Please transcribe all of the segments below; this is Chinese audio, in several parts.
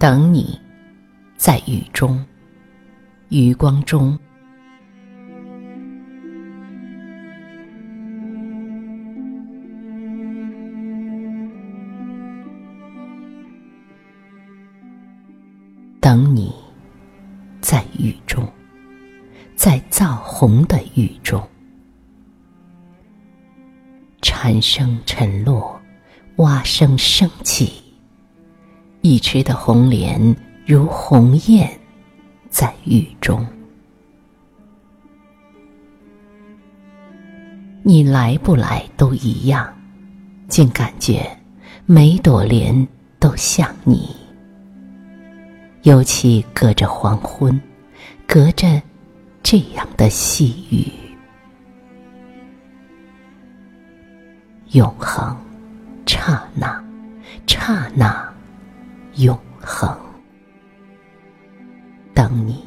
等你，在雨中，余光中。等你，在雨中，在造红的雨中，蝉声沉落，蛙声升起，一池的红莲如鸿雁，在雨中。你来不来都一样，竟感觉每朵莲都像你。尤其隔着黄昏，隔着这样的细雨，永恒，刹那，刹那，永恒。等你，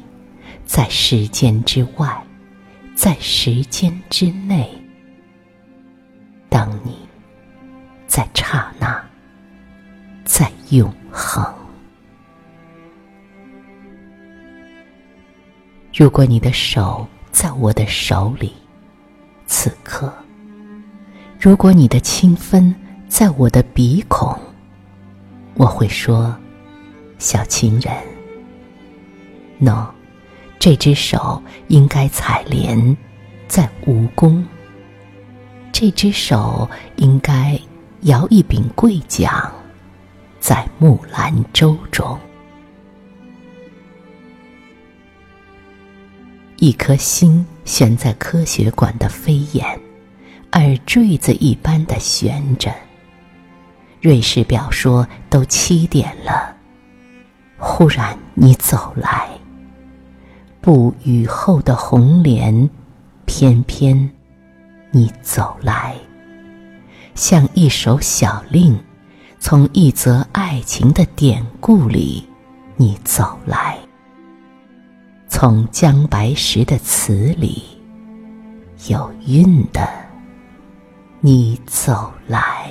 在时间之外，在时间之内。等你，在刹那，在永恒。如果你的手在我的手里，此刻；如果你的清芬在我的鼻孔，我会说：“小情人，no，这只手应该采莲在蜈蚣，这只手应该摇一柄桂桨在木兰舟中。”一颗心悬在科学馆的飞檐，耳坠子一般的悬着。瑞士表说都七点了，忽然你走来，不雨后的红莲，偏偏你走来，像一首小令，从一则爱情的典故里，你走来。从姜白石的词里，有韵的，你走来。